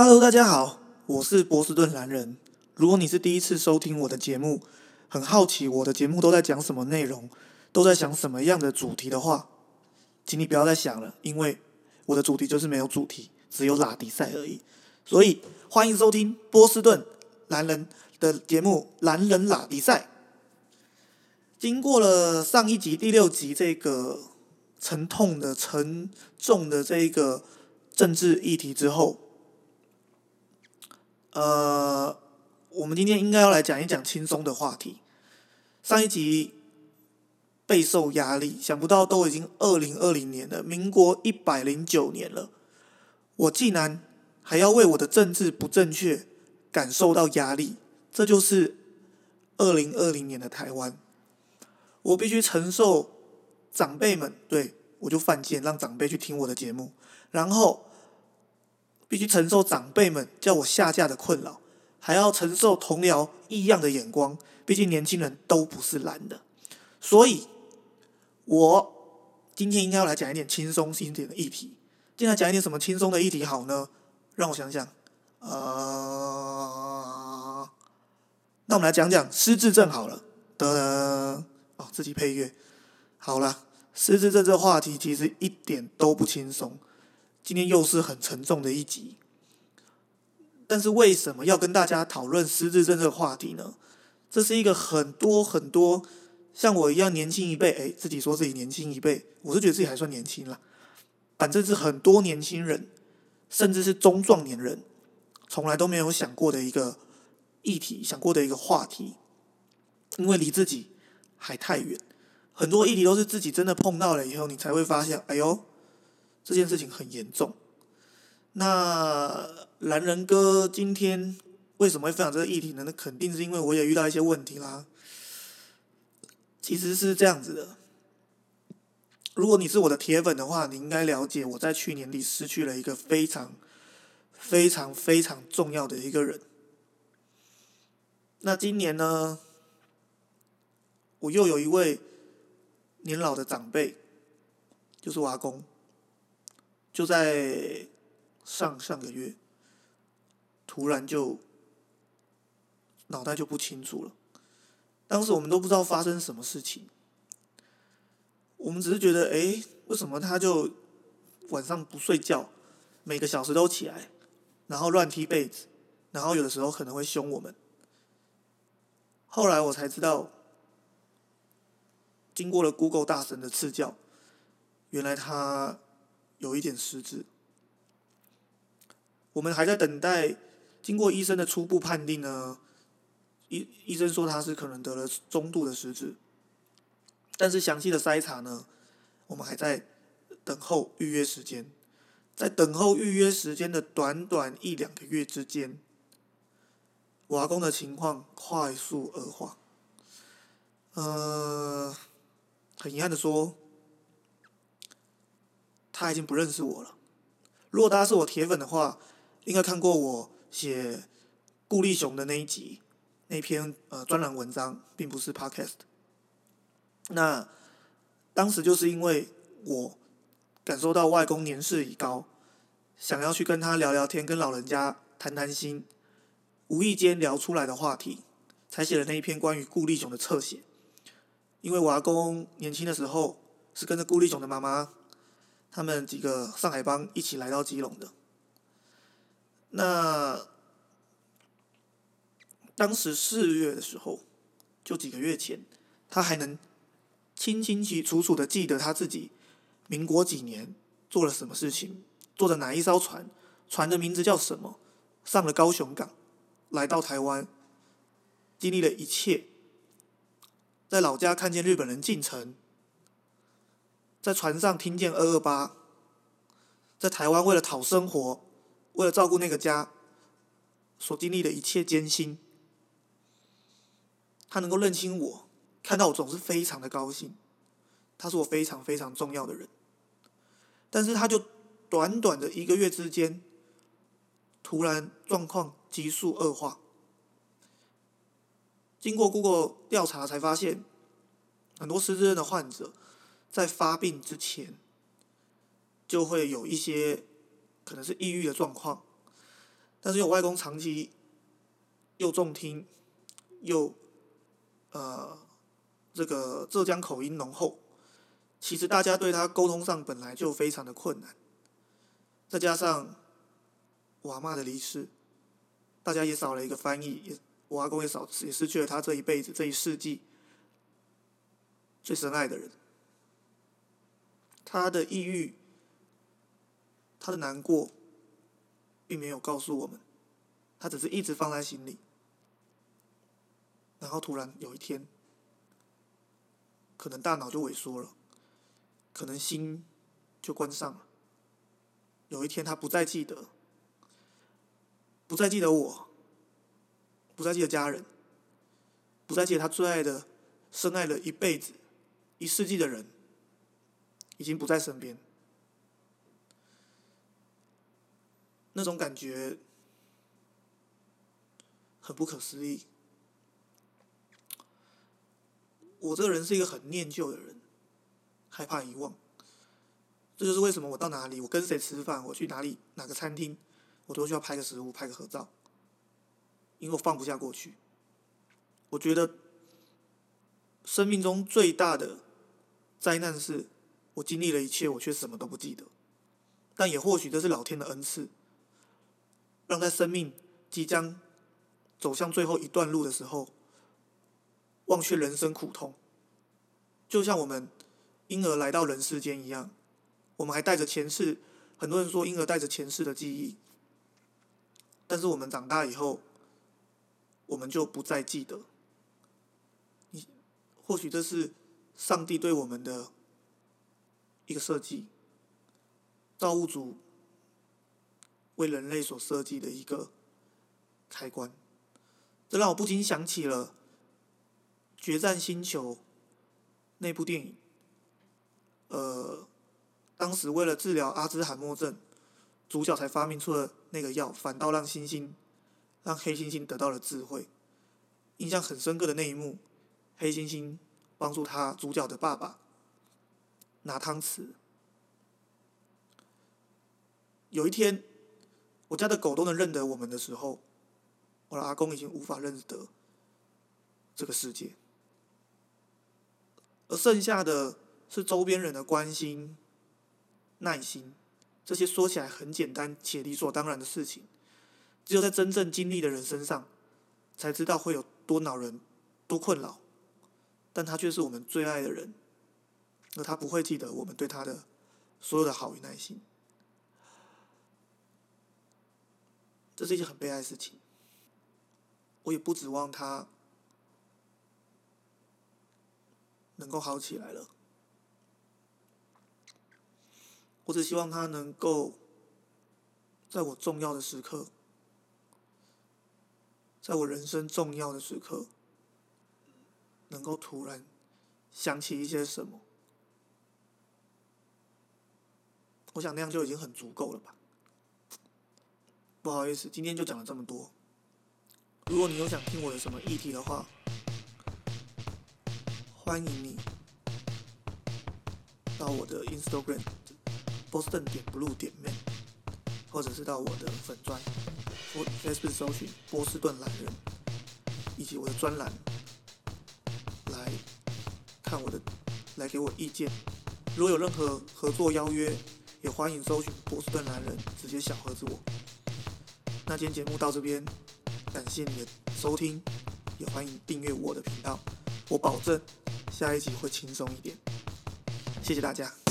Hello，大家好，我是波士顿男人。如果你是第一次收听我的节目，很好奇我的节目都在讲什么内容，都在想什么样的主题的话，请你不要再想了，因为我的主题就是没有主题，只有拉迪赛而已。所以欢迎收听波士顿男人的节目《男人拉迪赛》。经过了上一集第六集这个沉痛的、沉重的这一个政治议题之后，呃，我们今天应该要来讲一讲轻松的话题。上一集备受压力，想不到都已经二零二零年了，民国一百零九年了，我竟然还要为我的政治不正确感受到压力，这就是二零二零年的台湾。我必须承受长辈们对我就犯贱，让长辈去听我的节目，然后必须承受长辈们叫我下架的困扰，还要承受同僚异样的眼光。毕竟年轻人都不是懒的，所以，我今天应该要来讲一点轻松一点的议题。今天讲一点什么轻松的议题好呢？让我想想，呃，那我们来讲讲失智症好了。的。哦，自己配乐，好了，失智症这话题其实一点都不轻松，今天又是很沉重的一集。但是为什么要跟大家讨论失智症这个话题呢？这是一个很多很多像我一样年轻一辈，哎，自己说自己年轻一辈，我是觉得自己还算年轻了。反正是很多年轻人，甚至是中壮年人，从来都没有想过的一个议题，想过的一个话题，因为离自己。还太远，很多议题都是自己真的碰到了以后，你才会发现，哎呦，这件事情很严重。那蓝人哥今天为什么会分享这个议题呢？那肯定是因为我也遇到一些问题啦。其实是这样子的，如果你是我的铁粉的话，你应该了解我在去年底失去了一个非常、非常、非常重要的一个人。那今年呢？我又有一位年老的长辈，就是我阿公，就在上上个月，突然就脑袋就不清楚了。当时我们都不知道发生什么事情，我们只是觉得，哎，为什么他就晚上不睡觉，每个小时都起来，然后乱踢被子，然后有的时候可能会凶我们。后来我才知道。经过了 Google 大神的赐教，原来他有一点失智。我们还在等待，经过医生的初步判定呢，医医生说他是可能得了中度的失智，但是详细的筛查呢，我们还在等候预约时间，在等候预约时间的短短一两个月之间，我阿公的情况快速恶化，呃。很遗憾的说，他已经不认识我了。如果大家是我铁粉的话，应该看过我写顾立雄的那一集那篇呃专栏文章，并不是 podcast。那当时就是因为我感受到外公年事已高，想要去跟他聊聊天，跟老人家谈谈心，无意间聊出来的话题，才写了那一篇关于顾立雄的侧写。因为我阿公年轻的时候是跟着顾立雄的妈妈，他们几个上海帮一起来到基隆的。那当时四月的时候，就几个月前，他还能清清楚楚的记得他自己民国几年做了什么事情，坐的哪一艘船，船的名字叫什么，上了高雄港，来到台湾，经历了一切。在老家看见日本人进城，在船上听见二二八，在台湾为了讨生活，为了照顾那个家，所经历的一切艰辛，他能够认清我，看到我总是非常的高兴，他是我非常非常重要的人，但是他就短短的一个月之间，突然状况急速恶化。经过 Google 调查才发现，很多失智症的患者在发病之前就会有一些可能是抑郁的状况，但是我外公长期又重听，又呃这个浙江口音浓厚，其实大家对他沟通上本来就非常的困难，再加上我阿妈的离世，大家也少了一个翻译，也我阿公也少也失去了他这一辈子这一世纪最深爱的人，他的抑郁，他的难过。并没有告诉我们，他只是一直放在心里，然后突然有一天，可能大脑就萎缩了，可能心就关上了。有一天他不再记得，不再记得我，不再记得家人，不再记得他最爱的、深爱了一辈子、一世纪的人，已经不在身边。那种感觉很不可思议。我这个人是一个很念旧的人，害怕遗忘。这就是为什么我到哪里，我跟谁吃饭，我去哪里哪个餐厅，我都需要拍个食物、拍个合照，因为我放不下过去。我觉得生命中最大的灾难是，我经历了一切，我却什么都不记得。但也或许这是老天的恩赐。让在生命即将走向最后一段路的时候，忘却人生苦痛，就像我们婴儿来到人世间一样，我们还带着前世。很多人说婴儿带着前世的记忆，但是我们长大以后，我们就不再记得。你或许这是上帝对我们的一个设计，造物主。为人类所设计的一个开关，这让我不禁想起了《决战星球》那部电影。呃，当时为了治疗阿兹海默症，主角才发明出了那个药，反倒让猩猩，让黑猩猩得到了智慧。印象很深刻的那一幕，黑猩猩帮助他主角的爸爸拿汤匙。有一天。我家的狗都能认得我们的时候，我的阿公已经无法认得这个世界，而剩下的是周边人的关心、耐心，这些说起来很简单且理所当然的事情，只有在真正经历的人身上，才知道会有多恼人、多困扰，但他却是我们最爱的人，而他不会记得我们对他的所有的好与耐心。这是一件很悲哀的事情，我也不指望他能够好起来了，我只希望他能够在我重要的时刻，在我人生重要的时刻，能够突然想起一些什么，我想那样就已经很足够了吧。不好意思，今天就讲了这么多。如果你有想听我的什么议题的话，欢迎你到我的 Instagram Boston 点 Blue 点 Man，或者是到我的粉专或 Facebook 搜寻波士顿懒人，以及我的专栏来看我的，来给我意见。如果有任何合作邀约，也欢迎搜寻波士顿男人，直接小盒子我。那今天节目到这边，感谢你的收听，也欢迎订阅我的频道，我保证下一集会轻松一点。谢谢大家。